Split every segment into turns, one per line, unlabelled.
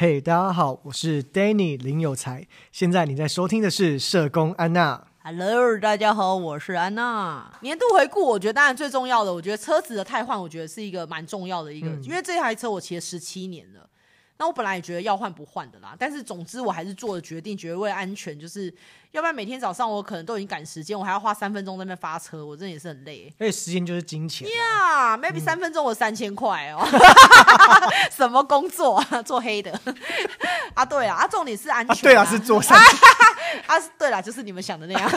嘿，hey, 大家好，我是 Danny 林有才。现在你在收听的是社工安娜。
Hello，大家好，我是安娜。年度回顾，我觉得当然最重要的，我觉得车子的汰换，我觉得是一个蛮重要的一个，嗯、因为这台车我骑了十七年了。那我本来也觉得要换不换的啦，但是总之我还是做了决定，觉得为了安全，就是要不然每天早上我可能都已经赶时间，我还要花三分钟在那边发车，我真的也是很累。
而且时间就是金钱
呀、maybe 三分钟我三千块哦，什么工作啊？做黑的 啊？对啊，啊，重点是安全、啊啊。
对啊，是做三
啊，对啦，就是你们想的那样。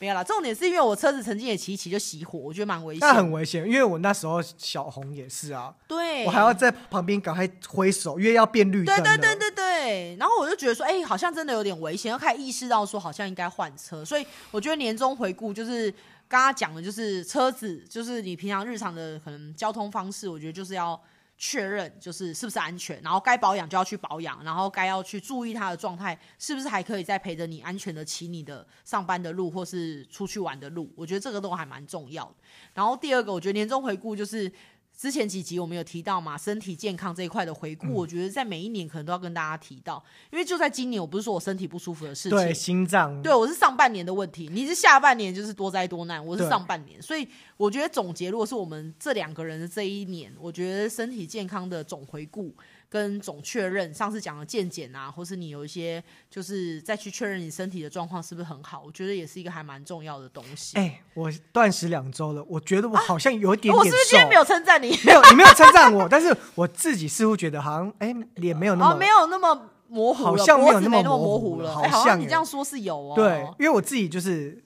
没有啦，重点是因为我车子曾经也骑一骑就熄火，我觉得蛮危险。
那很危险，因为我那时候小红也是啊，
对，
我还要在旁边赶快挥手，因为要变绿灯。
对对对对对，然后我就觉得说，哎、欸，好像真的有点危险，要开始意识到说，好像应该换车。所以我觉得年终回顾就是刚刚讲的，就是车子，就是你平常日常的可能交通方式，我觉得就是要。确认就是是不是安全，然后该保养就要去保养，然后该要去注意它的状态，是不是还可以再陪着你安全的骑你的上班的路或是出去玩的路，我觉得这个都还蛮重要的。然后第二个，我觉得年终回顾就是。之前几集我们有提到嘛，身体健康这一块的回顾，嗯、我觉得在每一年可能都要跟大家提到，因为就在今年，我不是说我身体不舒服的事情，
对心脏，
对我是上半年的问题，你是下半年就是多灾多难，我是上半年，所以我觉得总结，如果是我们这两个人的这一年，我觉得身体健康的总回顾。跟总确认，上次讲的健检啊，或是你有一些，就是再去确认你身体的状况是不是很好，我觉得也是一个还蛮重要的东西。
哎、欸，我断食两周了，我觉得我好像有一点点瘦。啊、我是不是今天没
有称赞你？
没有，你没有称赞我，但是我自己似乎觉得好像，哎、欸，脸没有那么、哦，没有那么
模糊了，
好像没有那么
模糊了。
好像、欸
欸、好像你这样说是有哦。
对，因为我自己就是。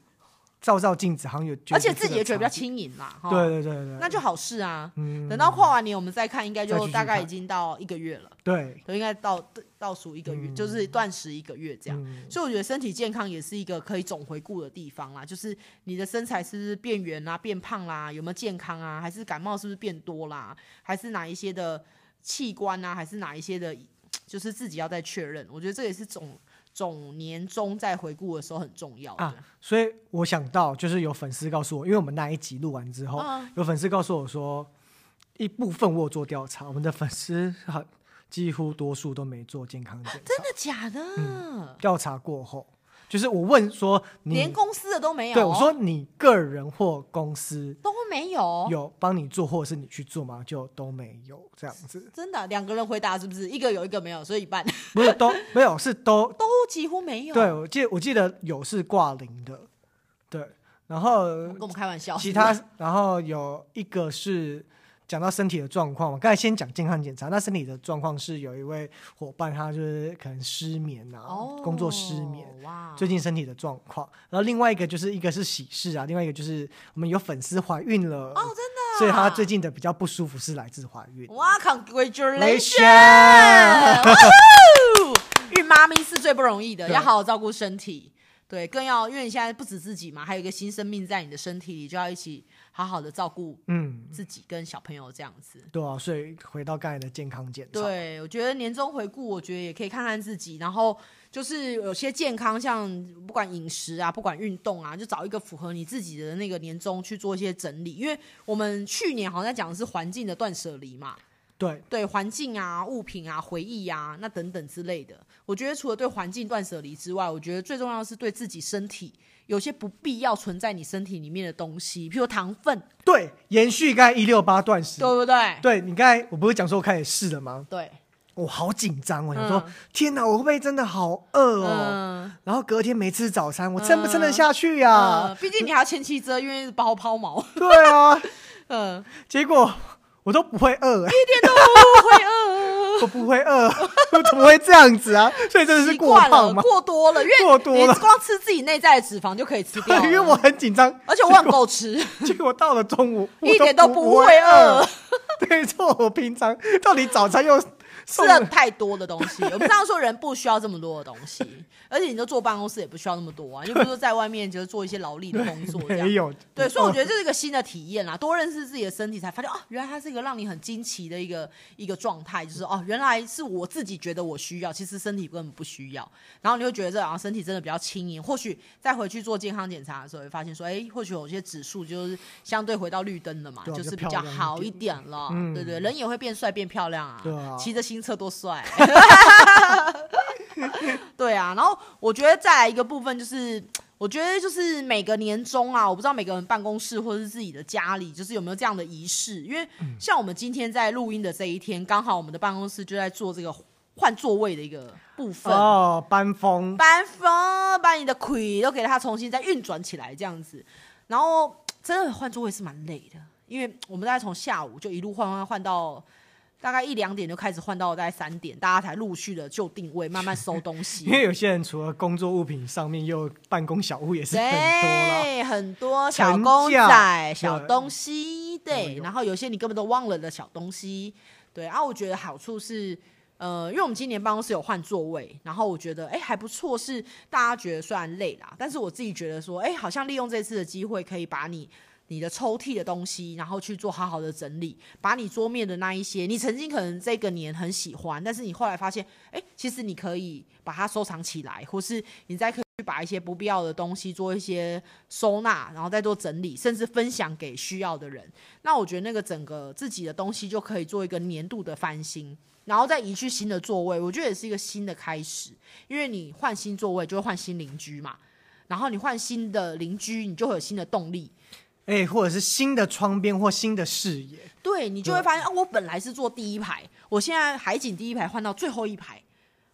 照照镜子，好像有，
而且自己也觉得比较轻盈啦。
对对对对，
那就好事啊。嗯，等到跨完年，我们再看，应该就大概已经到一个月了。
对，
都应该到倒数一个月，就是断食一个月这样。所以我觉得身体健康也是一个可以总回顾的地方啦。就是你的身材是不是变圆啊、变胖啦？有没有健康啊？还是感冒是不是变多啦？还是哪一些的器官啊？还是哪一些的，就是自己要再确认。我觉得这也是总。总年终在回顾的时候很重要啊，
所以我想到就是有粉丝告诉我，因为我们那一集录完之后，嗯、有粉丝告诉我说，一部分我有做调查，我们的粉丝很几乎多数都没做健康检查。
真的假的？
嗯，调查过后。就是我问说，
连公司的都没有？
对，我说你个人或公司
都没有，
有帮你做或者是你去做吗？就都没有这样子。
真的，两个人回答是不是？一个有一个没有，所以一半。
不是都 没有，是都
都几乎没有。
对，我记得我记得有是挂零的，对，然后
跟我们开玩笑。
其他然后有一个是。讲到身体的状况，我刚才先讲健康检查。那身体的状况是有一位伙伴，他就是可能失眠啊，哦、工作失眠，哇最近身体的状况。然后另外一个就是一个是喜事啊，另外一个就是我们有粉丝怀孕了哦，真的，所以他最近的比较不舒服是来自怀孕。
哇，Congratulations！孕妈咪是最不容易的，要好好照顾身体。对，更要因为你现在不止自己嘛，还有一个新生命在你的身体里，就要一起。好好的照顾嗯。自己跟小朋友这样子，
对啊，所以回到刚才的健康检查，
对，我觉得年终回顾，我觉得也可以看看自己，然后就是有些健康，像不管饮食啊，不管运动啊，就找一个符合你自己的那个年终去做一些整理，因为我们去年好像在讲的是环境的断舍离嘛，
对
对，环境啊、物品啊、回忆啊，那等等之类的，我觉得除了对环境断舍离之外，我觉得最重要的是对自己身体。有些不必要存在你身体里面的东西，譬如糖分。
对，延续刚才一六八断食，
对不对？
对，你刚才我不是讲说我开始试了吗？
对，
我好紧张哦，你说天哪，我会不会真的好饿哦？然后隔天没吃早餐，我撑不撑得下去呀？毕
竟你还要前期遮，因为包抛锚。
对啊，嗯，结果我都不会饿，
一点都不会饿。
我不会饿，我怎么会这样子啊？所以真的是过胖吗？
过多了，因为过多了，光吃自己内在的脂肪就可以吃掉。
因为我很紧张，
而且我很够吃。
结果到了中午，
一点都不会饿。
对错，我平常到底早餐又。
吃了太多的东西，我们这样说人不需要这么多的东西，而且你就坐办公室也不需要那么多啊，又不是说在外面就是做一些劳力的工作这样。没有。对，所以我觉得这是一个新的体验啦，多认识自己的身体，才发现哦，原来它是一个让你很惊奇的一个一个状态，就是哦，原来是我自己觉得我需要，其实身体根本不需要。然后你会觉得这样身体真的比较轻盈，或许再回去做健康检查的时候，会发现说，哎，或许有些指数就是相对回到绿灯了嘛，就是比较好一点了。对对，人也会变帅变漂亮啊，骑着骑。新车多帅。对啊，然后我觉得再来一个部分就是，我觉得就是每个年终啊，我不知道每个人办公室或者是自己的家里，就是有没有这样的仪式。因为像我们今天在录音的这一天，刚好我们的办公室就在做这个换座位的一个部分
哦，搬风，
搬风，把你的腿都给它重新再运转起来这样子。然后真的换座位是蛮累的，因为我们大概从下午就一路换换换到。大概一两点就开始换到大概三点，大家才陆续的就定位，慢慢收东西。
因为有些人除了工作物品上面，又办公小物也是很多
很多小公仔、小东西，对。然后有些你根本都忘了的小东西，对。然后我觉得好处是，呃，因为我们今年办公室有换座位，然后我觉得哎还不错，是大家觉得虽然累啦，但是我自己觉得说，哎，好像利用这次的机会可以把你。你的抽屉的东西，然后去做好好的整理，把你桌面的那一些，你曾经可能这个年很喜欢，但是你后来发现，哎，其实你可以把它收藏起来，或是你再可以去把一些不必要的东西做一些收纳，然后再做整理，甚至分享给需要的人。那我觉得那个整个自己的东西就可以做一个年度的翻新，然后再移去新的座位，我觉得也是一个新的开始，因为你换新座位就会换新邻居嘛，然后你换新的邻居，你就会有新的动力。
哎、欸，或者是新的窗边或新的视野，
对，你就会发现啊，我本来是坐第一排，我现在海景第一排换到最后一排，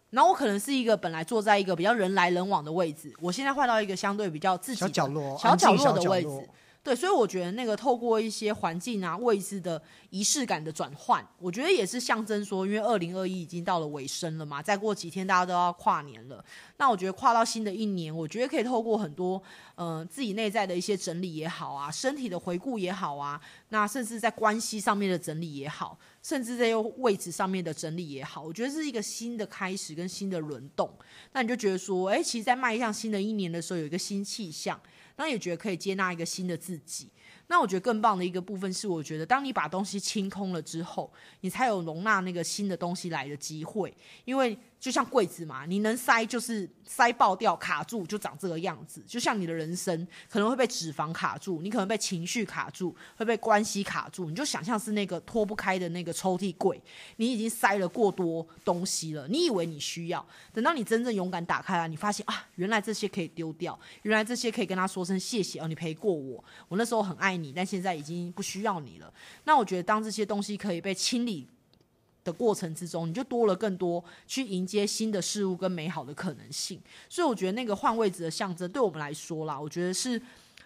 然后我可能是一个本来坐在一个比较人来人往的位置，我现在换到一个相对比较自己
小角落、
小角落的位置。对，所以我觉得那个透过一些环境啊、位置的仪式感的转换，我觉得也是象征说，因为二零二一已经到了尾声了嘛，再过几天大家都要跨年了。那我觉得跨到新的一年，我觉得可以透过很多嗯、呃、自己内在的一些整理也好啊，身体的回顾也好啊，那甚至在关系上面的整理也好，甚至在位置上面的整理也好，我觉得是一个新的开始跟新的轮动。那你就觉得说，哎，其实，在迈向新的一年的时候，有一个新气象。那也觉得可以接纳一个新的自己。那我觉得更棒的一个部分是，我觉得当你把东西清空了之后，你才有容纳那个新的东西来的机会，因为。就像柜子嘛，你能塞就是塞爆掉，卡住就长这个样子。就像你的人生可能会被脂肪卡住，你可能被情绪卡住，会被关系卡住。你就想象是那个脱不开的那个抽屉柜，你已经塞了过多东西了。你以为你需要，等到你真正勇敢打开来，你发现啊，原来这些可以丢掉，原来这些可以跟他说声谢谢哦，你陪过我，我那时候很爱你，你但现在已经不需要你了。那我觉得当这些东西可以被清理。的过程之中，你就多了更多去迎接新的事物跟美好的可能性。所以我觉得那个换位置的象征，对我们来说啦，我觉得是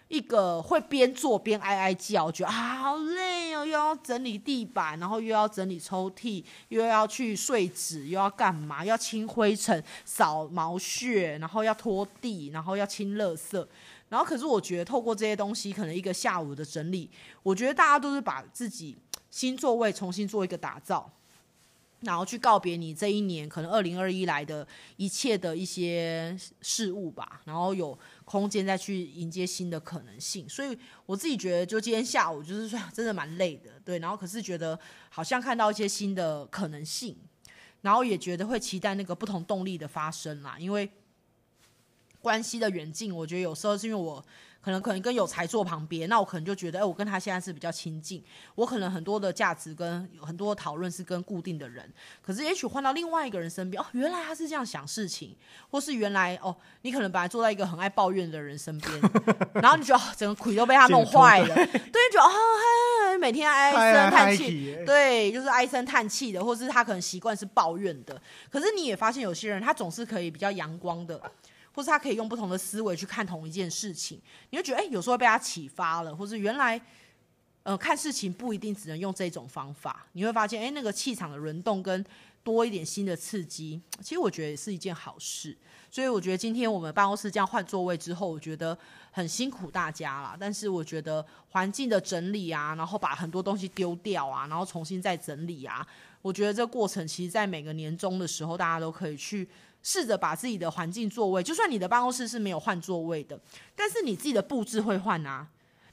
一个会边做边哀哀叫，觉得啊好累哦，又要整理地板，然后又要整理抽屉，又要去碎纸，又要干嘛？要清灰尘、扫毛屑，然后要拖地，然后要清垃圾。然后可是我觉得透过这些东西，可能一个下午的整理，我觉得大家都是把自己新座位重新做一个打造。然后去告别你这一年可能二零二一来的一切的一些事物吧，然后有空间再去迎接新的可能性。所以我自己觉得，就今天下午就是说真的蛮累的，对。然后可是觉得好像看到一些新的可能性，然后也觉得会期待那个不同动力的发生啦。因为关系的远近，我觉得有时候是因为我。可能可能跟有才坐旁边，那我可能就觉得，哎，我跟他现在是比较亲近。我可能很多的价值跟很多的讨论是跟固定的人，可是也许换到另外一个人身边，哦，原来他是这样想事情，或是原来哦，你可能本来坐在一个很爱抱怨的人身边，然后你觉得、哦、整个腿都被他弄 坏了，对，就觉得每天唉声叹气，对，就是唉声叹气的，或是他可能习惯是抱怨的，可是你也发现有些人他总是可以比较阳光的。或是他可以用不同的思维去看同一件事情，你会觉得哎、有时候被他启发了，或是原来呃看事情不一定只能用这种方法，你会发现哎、那个气场的轮动跟多一点新的刺激，其实我觉得也是一件好事。所以我觉得今天我们办公室这样换座位之后，我觉得很辛苦大家啦。但是我觉得环境的整理啊，然后把很多东西丢掉啊，然后重新再整理啊，我觉得这过程其实在每个年终的时候，大家都可以去。试着把自己的环境座位，就算你的办公室是没有换座位的，但是你自己的布置会换啊。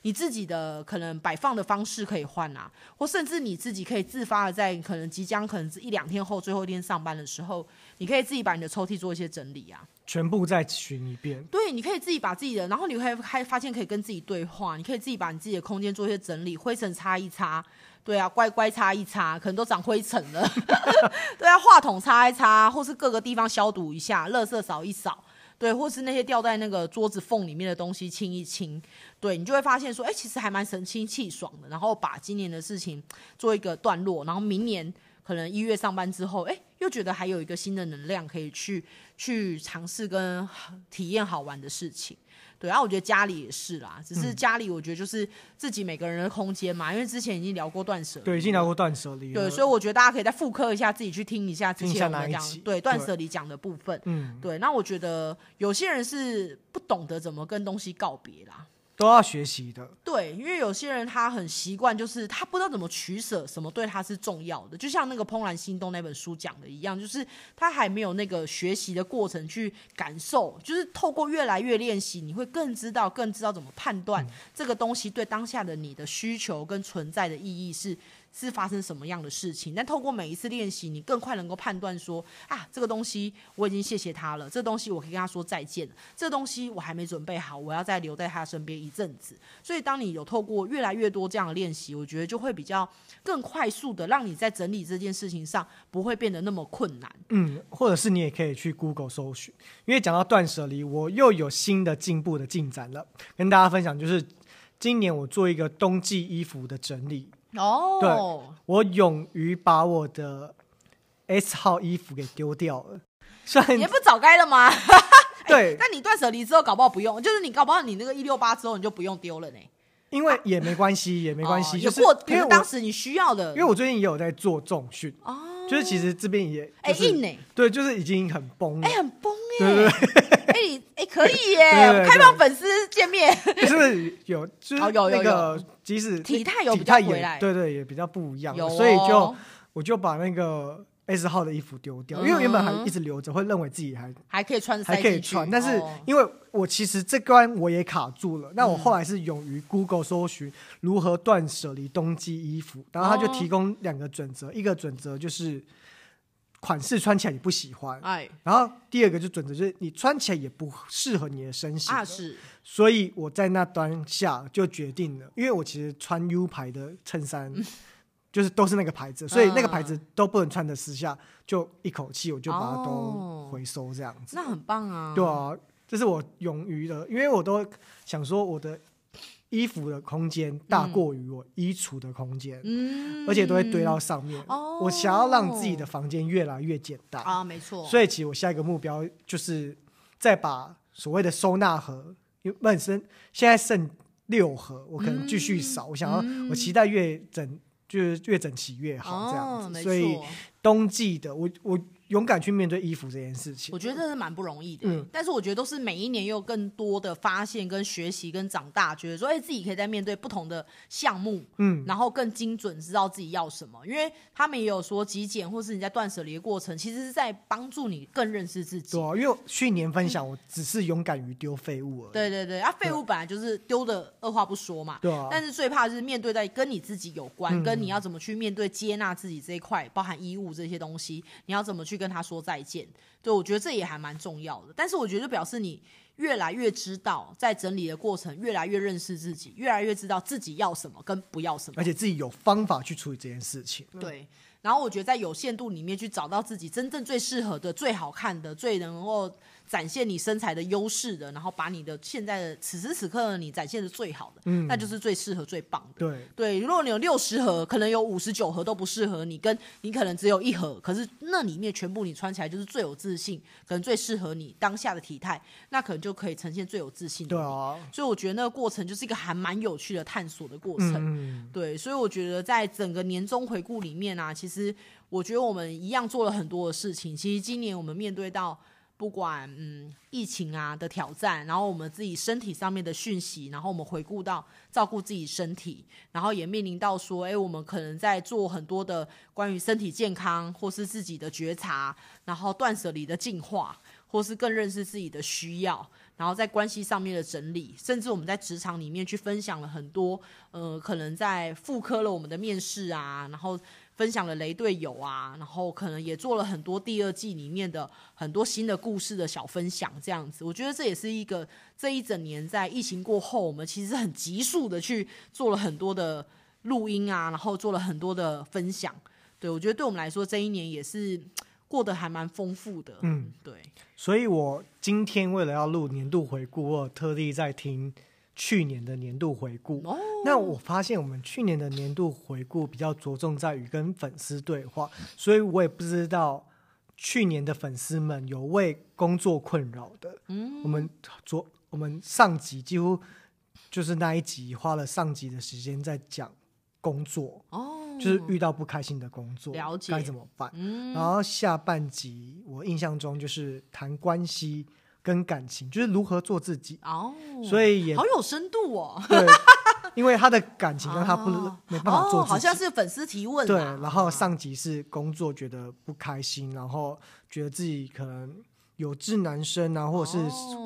你自己的可能摆放的方式可以换啊，或甚至你自己可以自发的在可能即将可能一两天后最后一天上班的时候，你可以自己把你的抽屉做一些整理啊，
全部再巡一遍。
对，你可以自己把自己的，然后你会还发现可以跟自己对话，你可以自己把你自己的空间做一些整理，灰尘擦一擦。对啊，乖乖擦一擦，可能都长灰尘了。对啊，话筒擦一擦，或是各个地方消毒一下，垃圾扫一扫。对，或是那些掉在那个桌子缝里面的东西清一清。对，你就会发现说，哎，其实还蛮神清气爽的。然后把今年的事情做一个段落，然后明年可能一月上班之后，哎，又觉得还有一个新的能量可以去去尝试跟体验好玩的事情。对，然后我觉得家里也是啦，只是家里我觉得就是自己每个人的空间嘛，嗯、因为之前已经聊过断舍离，
对，已经聊过断舍离，
对，所以我觉得大家可以再复刻一下，自己去听一下之前我们讲对断舍离讲的部分，嗯，对，那我觉得有些人是不懂得怎么跟东西告别啦。
都要学习的，
对，因为有些人他很习惯，就是他不知道怎么取舍，什么对他是重要的。就像那个《怦然心动》那本书讲的一样，就是他还没有那个学习的过程去感受，就是透过越来越练习，你会更知道，更知道怎么判断这个东西对当下的你的需求跟存在的意义是。是发生什么样的事情？但透过每一次练习，你更快能够判断说啊，这个东西我已经谢谢他了，这东西我可以跟他说再见了，这东西我还没准备好，我要再留在他身边一阵子。所以，当你有透过越来越多这样的练习，我觉得就会比较更快速的让你在整理这件事情上不会变得那么困难。
嗯，或者是你也可以去 Google 搜寻，因为讲到断舍离，我又有新的进步的进展了，跟大家分享，就是今年我做一个冬季衣服的整理。
哦，
对，我勇于把我的 S 号衣服给丢掉了，虽然
也不早该了吗？
对，
但你断舍离之后，搞不好不用，就是你搞不好你那个一六八之后，你就不用丢了呢。
因为也没关系，也没关系，
就是因为当时你需要的。
因为我最近也有在做重训，哦，就是其实这边也
哎硬呢，
对，就是已经很崩了，
哎，很崩耶，哎你哎可以耶，开放粉丝见面，
就是有就是那个即使
体态有比较回来，
对对也比较不一样，所以就我就把那个。S 号的衣服丢掉，因为原本还一直留着，会认为自己还
还可以穿，
还可以穿。但是因为我其实这关我也卡住了，那我后来是勇于 Google 搜寻如何断舍离冬季衣服，然后他就提供两个准则，一个准则就是款式穿起来你不喜欢，哎，然后第二个就准则就是你穿起来也不适合你的身形啊，是。所以我在那当下就决定了，因为我其实穿 U 牌的衬衫。就是都是那个牌子，所以那个牌子都不能穿的私下，就一口气我就把它都回收这样子。
那很棒啊！
对啊，这是我勇于的，因为我都想说我的衣服的空间大过于我衣橱的空间，嗯，而且都会堆到上面。哦，我想要让自己的房间越来越简单
啊，没错。
所以其实我下一个目标就是再把所谓的收纳盒，因为本身现在剩六盒，我可能继续扫。我想要，我期待越整。就是越整齐越好，这样子，哦、所以冬季的我我。勇敢去面对衣服这件事情，
我觉得这是蛮不容易的。嗯，但是我觉得都是每一年又更多的发现、跟学习、跟长大，觉得说，哎，自己可以在面对不同的项目，嗯，然后更精准知道自己要什么。因为他们也有说，极简或是你在断舍离的过程，其实是在帮助你更认识自己。
对啊，因为去年分享，我只是勇敢于丢废物而已。
对对对，啊，废物本来就是丢的，二话不说嘛。对啊。但是最怕就是面对在跟你自己有关，跟你要怎么去面对接纳自己这一块，包含衣物这些东西，你要怎么去跟他说再见。对，我觉得这也还蛮重要的。但是我觉得表示你越来越知道，在整理的过程，越来越认识自己，越来越知道自己要什么跟不要什么，
而且自己有方法去处理这件事情。
对，然后我觉得在有限度里面去找到自己真正最适合的、最好看的、最能够。展现你身材的优势的，然后把你的现在的此时此刻的你展现的最好的，嗯，那就是最适合最棒的。
对
对，如果你有六十盒，可能有五十九盒都不适合你，跟你可能只有一盒，可是那里面全部你穿起来就是最有自信，可能最适合你当下的体态，那可能就可以呈现最有自信的。对啊，所以我觉得那个过程就是一个还蛮有趣的探索的过程。嗯，对，所以我觉得在整个年终回顾里面啊，其实我觉得我们一样做了很多的事情。其实今年我们面对到。不管嗯疫情啊的挑战，然后我们自己身体上面的讯息，然后我们回顾到照顾自己身体，然后也面临到说，哎，我们可能在做很多的关于身体健康或是自己的觉察，然后断舍离的进化。或是更认识自己的需要，然后在关系上面的整理，甚至我们在职场里面去分享了很多，呃，可能在复刻了我们的面试啊，然后。分享了雷队友啊，然后可能也做了很多第二季里面的很多新的故事的小分享，这样子，我觉得这也是一个这一整年在疫情过后，我们其实很急速的去做了很多的录音啊，然后做了很多的分享。对，我觉得对我们来说，这一年也是过得还蛮丰富的。嗯，对。
所以我今天为了要录年度回顾，我特地在听。去年的年度回顾，哦，那我发现我们去年的年度回顾比较着重在于跟粉丝对话，所以我也不知道去年的粉丝们有为工作困扰的。嗯，我们昨我们上集几乎就是那一集花了上集的时间在讲工作，哦，就是遇到不开心的工作，了解该怎么办。嗯，然后下半集我印象中就是谈关系。跟感情就是如何做自己哦，所以也
好有深度哦。
对，因为他的感情让他不、哦、没办法做自己，
好像是粉丝提问。
对，然后上集是工作觉得不开心，然后觉得自己可能有志难伸啊，或者是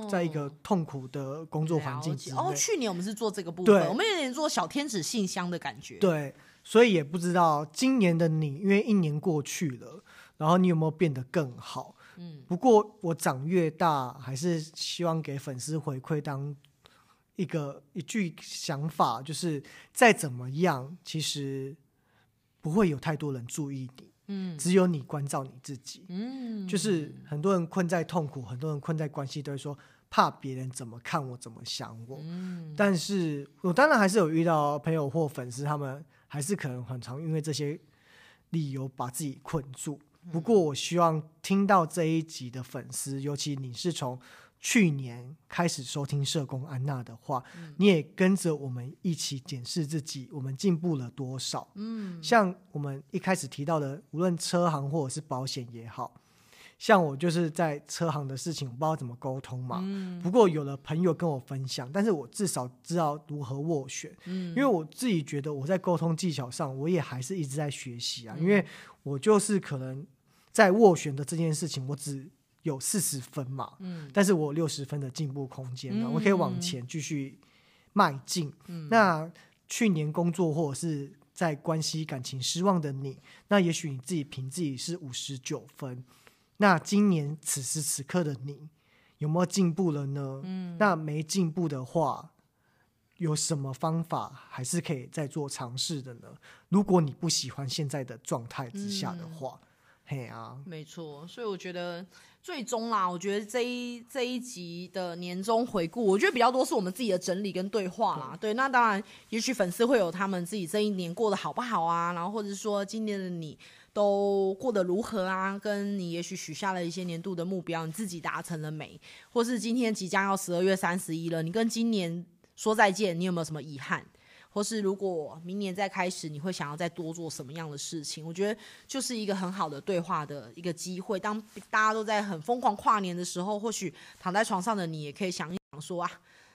在一个痛苦的工作环境之。
哦，去年我们是做这个部分，我们有点做小天使信箱的感觉。
对，所以也不知道今年的你，因为一年过去了，然后你有没有变得更好？嗯，不过我长越大，还是希望给粉丝回馈当一个一句想法，就是再怎么样，其实不会有太多人注意你，嗯，只有你关照你自己，嗯，就是很多人困在痛苦，很多人困在关系，都会说怕别人怎么看我，怎么想我，嗯，但是我当然还是有遇到朋友或粉丝，他们还是可能很常因为这些理由把自己困住。不过，我希望听到这一集的粉丝，尤其你是从去年开始收听社工安娜的话，嗯、你也跟着我们一起检视自己，我们进步了多少？嗯，像我们一开始提到的，无论车行或者是保险也好。像我就是在车行的事情，我不知道怎么沟通嘛。嗯、不过有了朋友跟我分享，但是我至少知道如何斡旋。嗯、因为我自己觉得我在沟通技巧上，我也还是一直在学习啊。嗯、因为我就是可能在斡旋的这件事情，我只有四十分嘛。嗯、但是我有六十分的进步空间呢，嗯、我可以往前继续迈进。嗯、那去年工作或者是在关系感情失望的你，那也许你自己凭自己是五十九分。那今年此时此刻的你有没有进步了呢？嗯，那没进步的话，有什么方法还是可以再做尝试的呢？如果你不喜欢现在的状态之下的话，嗯、嘿啊，
没错。所以我觉得最终啦，我觉得这一这一集的年终回顾，我觉得比较多是我们自己的整理跟对话啦。对，对，那当然，也许粉丝会有他们自己这一年过得好不好啊，然后或者说今年的你。都过得如何啊？跟你也许许下了一些年度的目标，你自己达成了没？或是今天即将要十二月三十一了，你跟今年说再见，你有没有什么遗憾？或是如果明年再开始，你会想要再多做什么样的事情？我觉得就是一个很好的对话的一个机会。当大家都在很疯狂跨年的时候，或许躺在床上的你也可以想一想说啊，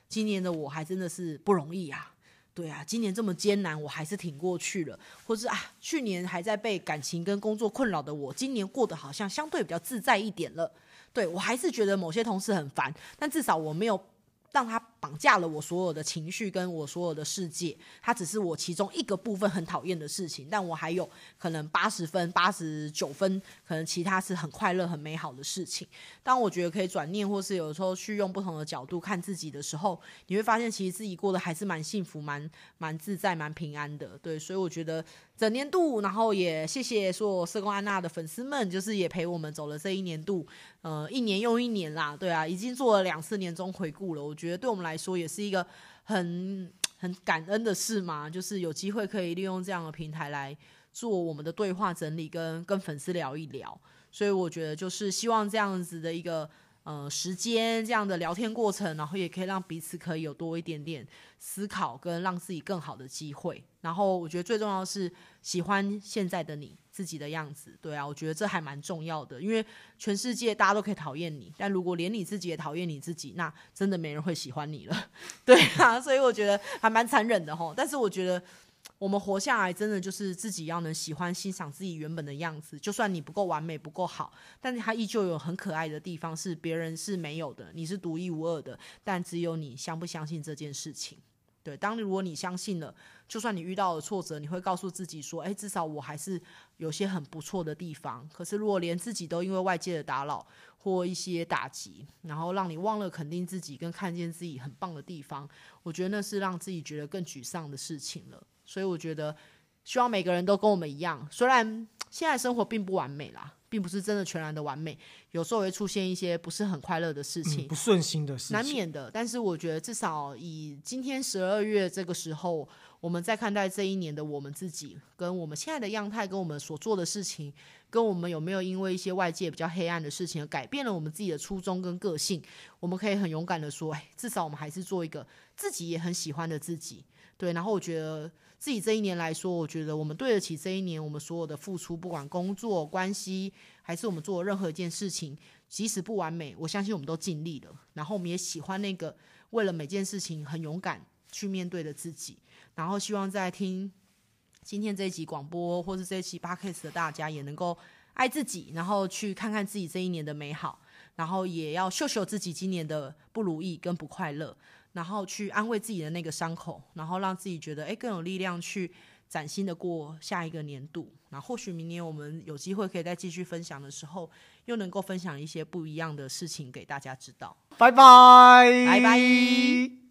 今年的我还真的是不容易啊。对啊，今年这么艰难，我还是挺过去了。或是啊，去年还在被感情跟工作困扰的我，今年过得好像相对比较自在一点了。对，我还是觉得某些同事很烦，但至少我没有让他绑架了我所有的情绪跟我所有的世界，它只是我其中一个部分很讨厌的事情，但我还有可能八十分、八十九分，可能其他是很快乐、很美好的事情。当我觉得可以转念，或是有时候去用不同的角度看自己的时候，你会发现其实自己过得还是蛮幸福、蛮蛮自在、蛮平安的。对，所以我觉得整年度，然后也谢谢所有社工安娜的粉丝们，就是也陪我们走了这一年度，呃，一年又一年啦。对啊，已经做了两次年终回顾了，我觉得对我们来来说也是一个很 很感恩的事嘛，就是有机会可以利用这样的平台来做我们的对话整理，跟跟粉丝聊一聊。所以我觉得就是希望这样子的一个呃时间，这样的聊天过程，然后也可以让彼此可以有多一点点思考跟让自己更好的机会。然后我觉得最重要是喜欢现在的你自己的样子，对啊，我觉得这还蛮重要的，因为全世界大家都可以讨厌你，但如果连你自己也讨厌你自己，那真的没人会喜欢你了，对啊，所以我觉得还蛮残忍的吼。但是我觉得。我们活下来，真的就是自己要能喜欢、欣赏自己原本的样子。就算你不够完美、不够好，但是它依旧有很可爱的地方，是别人是没有的。你是独一无二的，但只有你相不相信这件事情？对，当如果你相信了，就算你遇到了挫折，你会告诉自己说：“哎，至少我还是有些很不错的地方。”可是如果连自己都因为外界的打扰或一些打击，然后让你忘了肯定自己跟看见自己很棒的地方，我觉得那是让自己觉得更沮丧的事情了。所以我觉得，希望每个人都跟我们一样，虽然现在生活并不完美啦。并不是真的全然的完美，有时候会出现一些不是很快乐的事情，
嗯、不顺心的事情，
难免的。但是我觉得，至少以今天十二月这个时候，我们在看待这一年的我们自己，跟我们现在的样态，跟我们所做的事情，跟我们有没有因为一些外界比较黑暗的事情而改变了我们自己的初衷跟个性，我们可以很勇敢的说，哎，至少我们还是做一个自己也很喜欢的自己。对，然后我觉得。自己这一年来说，我觉得我们对得起这一年我们所有的付出，不管工作关系，还是我们做任何一件事情，即使不完美，我相信我们都尽力了。然后我们也喜欢那个为了每件事情很勇敢去面对的自己。然后希望在听今天这一集广播或是这一期 p o c a s t 的大家，也能够爱自己，然后去看看自己这一年的美好，然后也要秀秀自己今年的不如意跟不快乐。然后去安慰自己的那个伤口，然后让自己觉得哎更有力量去崭新的过下一个年度。那或许明年我们有机会可以再继续分享的时候，又能够分享一些不一样的事情给大家知道。
拜拜，
拜拜。